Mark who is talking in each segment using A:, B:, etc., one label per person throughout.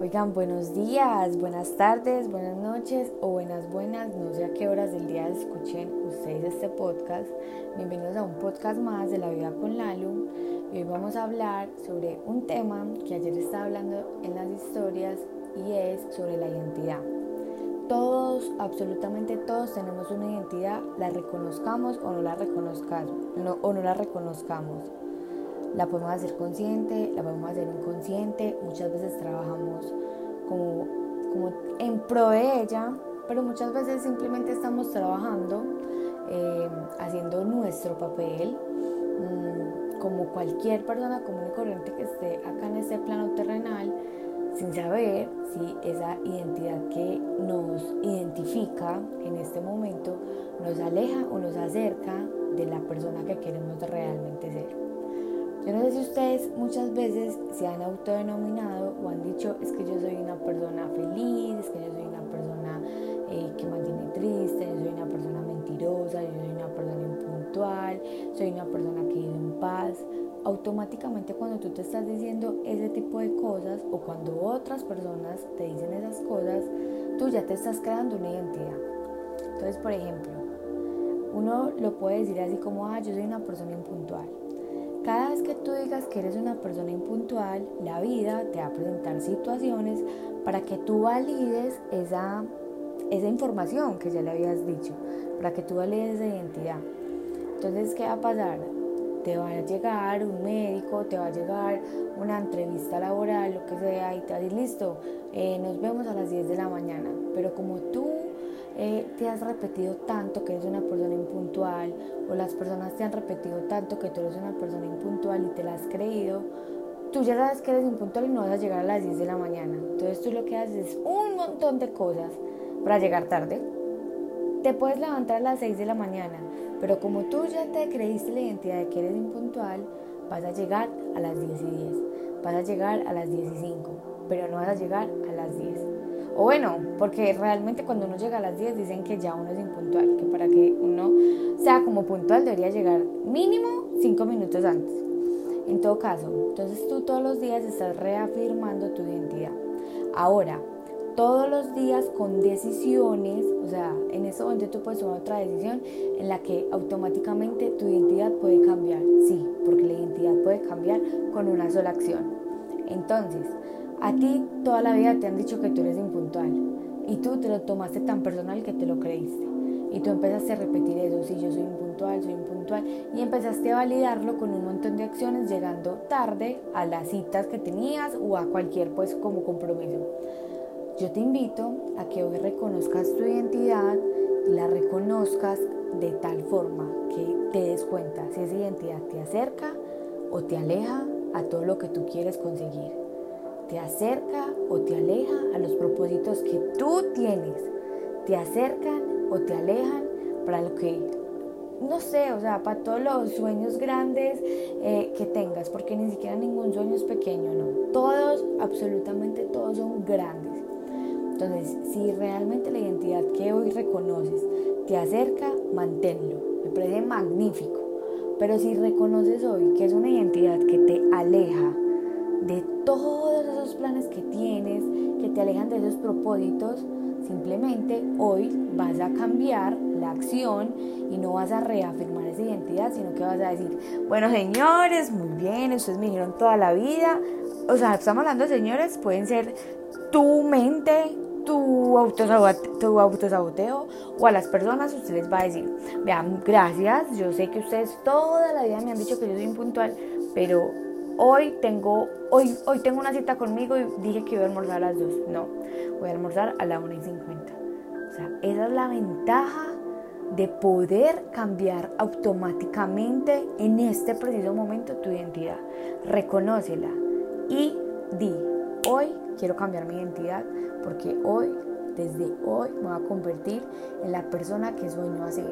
A: Oigan, buenos días, buenas tardes, buenas noches o buenas buenas, no sé a qué horas del día escuchen ustedes este podcast. Bienvenidos a un podcast más de la vida con Lalu. Hoy vamos a hablar sobre un tema que ayer estaba hablando en las historias y es sobre la identidad. Todos, absolutamente todos tenemos una identidad, la reconozcamos o no la reconozcamos, o no la reconozcamos. La podemos hacer consciente, la podemos hacer inconsciente, muchas veces trabajamos como, como en pro de ella, pero muchas veces simplemente estamos trabajando, eh, haciendo nuestro papel, mm, como cualquier persona común y corriente que esté acá en este plano terrenal, sin saber si esa identidad que nos identifica en este momento nos aleja o nos acerca de la persona que queremos realmente ser. Yo no sé si ustedes muchas veces se han autodenominado o han dicho es que yo soy una persona feliz, es que yo soy una persona eh, que mantiene triste, yo soy una persona mentirosa, yo soy una persona impuntual, soy una persona que vive en paz. Automáticamente cuando tú te estás diciendo ese tipo de cosas o cuando otras personas te dicen esas cosas, tú ya te estás creando una identidad. Entonces, por ejemplo, uno lo puede decir así como, ah, yo soy una persona impuntual que tú digas que eres una persona impuntual, la vida te va a presentar situaciones para que tú valides esa, esa información que ya le habías dicho, para que tú valides esa identidad. Entonces, ¿qué va a pasar? Te va a llegar un médico, te va a llegar una entrevista laboral, lo que sea, y te va a decir, listo, eh, nos vemos a las 10 de la mañana. Pero como tú eh, te has repetido tanto que eres una persona impuntual o las personas te han repetido tanto que tú eres una persona impuntual y te la has creído, tú ya sabes que eres impuntual y no vas a llegar a las 10 de la mañana. Entonces tú lo que haces es un montón de cosas para llegar tarde. Te puedes levantar a las 6 de la mañana, pero como tú ya te creíste la identidad de que eres impuntual, vas a llegar a las 10 y 10, vas a llegar a las 10 y 5, pero no vas a llegar a las 10. O bueno, porque realmente cuando uno llega a las 10 dicen que ya uno es impuntual, que para que uno sea como puntual debería llegar mínimo 5 minutos antes. En todo caso, entonces tú todos los días estás reafirmando tu identidad. Ahora, todos los días con decisiones, o sea, en ese momento tú puedes tomar otra decisión en la que automáticamente tu identidad puede cambiar. Sí, porque la identidad puede cambiar con una sola acción. Entonces, a ti toda la vida te han dicho que tú eres impuntual y tú te lo tomaste tan personal que te lo creíste. Y tú empezaste a repetir eso, sí, yo soy impuntual, soy impuntual. Y empezaste a validarlo con un montón de acciones, llegando tarde a las citas que tenías o a cualquier pues como compromiso. Yo te invito a que hoy reconozcas tu identidad, la reconozcas de tal forma que te des cuenta si esa identidad te acerca o te aleja a todo lo que tú quieres conseguir te acerca o te aleja a los propósitos que tú tienes. Te acercan o te alejan para lo que, no sé, o sea, para todos los sueños grandes eh, que tengas, porque ni siquiera ningún sueño es pequeño, no. Todos, absolutamente todos son grandes. Entonces, si realmente la identidad que hoy reconoces te acerca, manténlo. Me parece magnífico. Pero si reconoces hoy que es una identidad que te aleja, de todos esos planes que tienes, que te alejan de esos propósitos, simplemente hoy vas a cambiar la acción y no vas a reafirmar esa identidad, sino que vas a decir, bueno señores, muy bien, ustedes me dijeron toda la vida, o sea, estamos hablando de señores, pueden ser tu mente, tu autosaboteo, tu autosaboteo o a las personas usted les va a decir, vean, gracias, yo sé que ustedes toda la vida me han dicho que yo soy impuntual, pero hoy tengo, hoy, hoy tengo una cita conmigo y dije que iba a almorzar a las 2. No, voy a almorzar a las 1 y 50. O sea, esa es la ventaja de poder cambiar automáticamente en este preciso momento tu identidad. Reconócela y di, hoy quiero cambiar mi identidad porque hoy, desde hoy, me voy a convertir en la persona que sueño a ser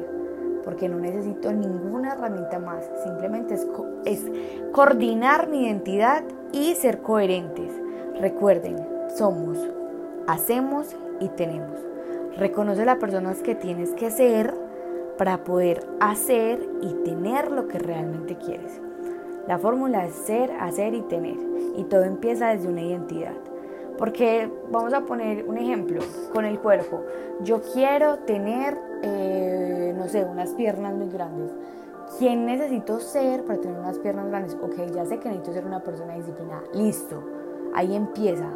A: porque no necesito ninguna herramienta más, simplemente es, es coordinar mi identidad y ser coherentes. Recuerden, somos, hacemos y tenemos. Reconoce las personas que tienes que ser para poder hacer y tener lo que realmente quieres. La fórmula es ser, hacer y tener. Y todo empieza desde una identidad. Porque vamos a poner un ejemplo con el cuerpo. Yo quiero tener, eh, sé, unas piernas muy grandes. ¿Quién necesito ser para tener unas piernas grandes? Ok, ya sé que necesito ser una persona disciplinada. Listo. Ahí empieza.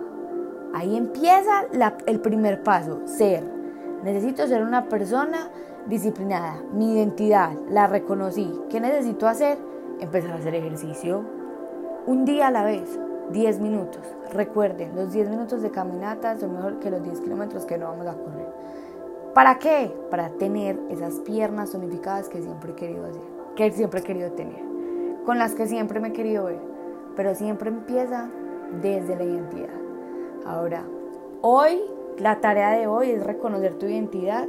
A: Ahí empieza el primer paso, ser. Necesito ser una persona disciplinada. Mi identidad la reconocí. ¿Qué necesito hacer? Empezar a hacer ejercicio. Un día a la vez, 10 minutos. Recuerden, los 10 minutos de caminata son mejor que los 10 kilómetros que no vamos a correr. ¿Para qué? Para tener esas piernas tonificadas que siempre he querido hacer, que siempre he querido tener, con las que siempre me he querido ver. Pero siempre empieza desde la identidad. Ahora, hoy, la tarea de hoy es reconocer tu identidad.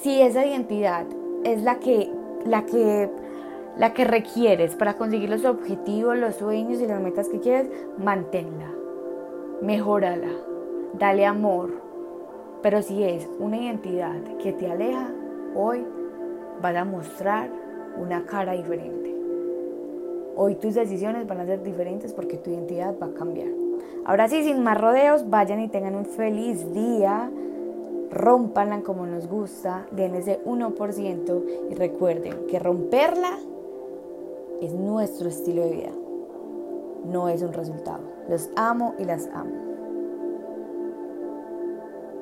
A: Si esa identidad es la que, la que, la que requieres para conseguir los objetivos, los sueños y las metas que quieres, manténla, mejórala, dale amor. Pero si es una identidad que te aleja, hoy vas a mostrar una cara diferente. Hoy tus decisiones van a ser diferentes porque tu identidad va a cambiar. Ahora sí, sin más rodeos, vayan y tengan un feliz día. Rompanla como nos gusta, den ese 1% y recuerden que romperla es nuestro estilo de vida, no es un resultado. Los amo y las amo.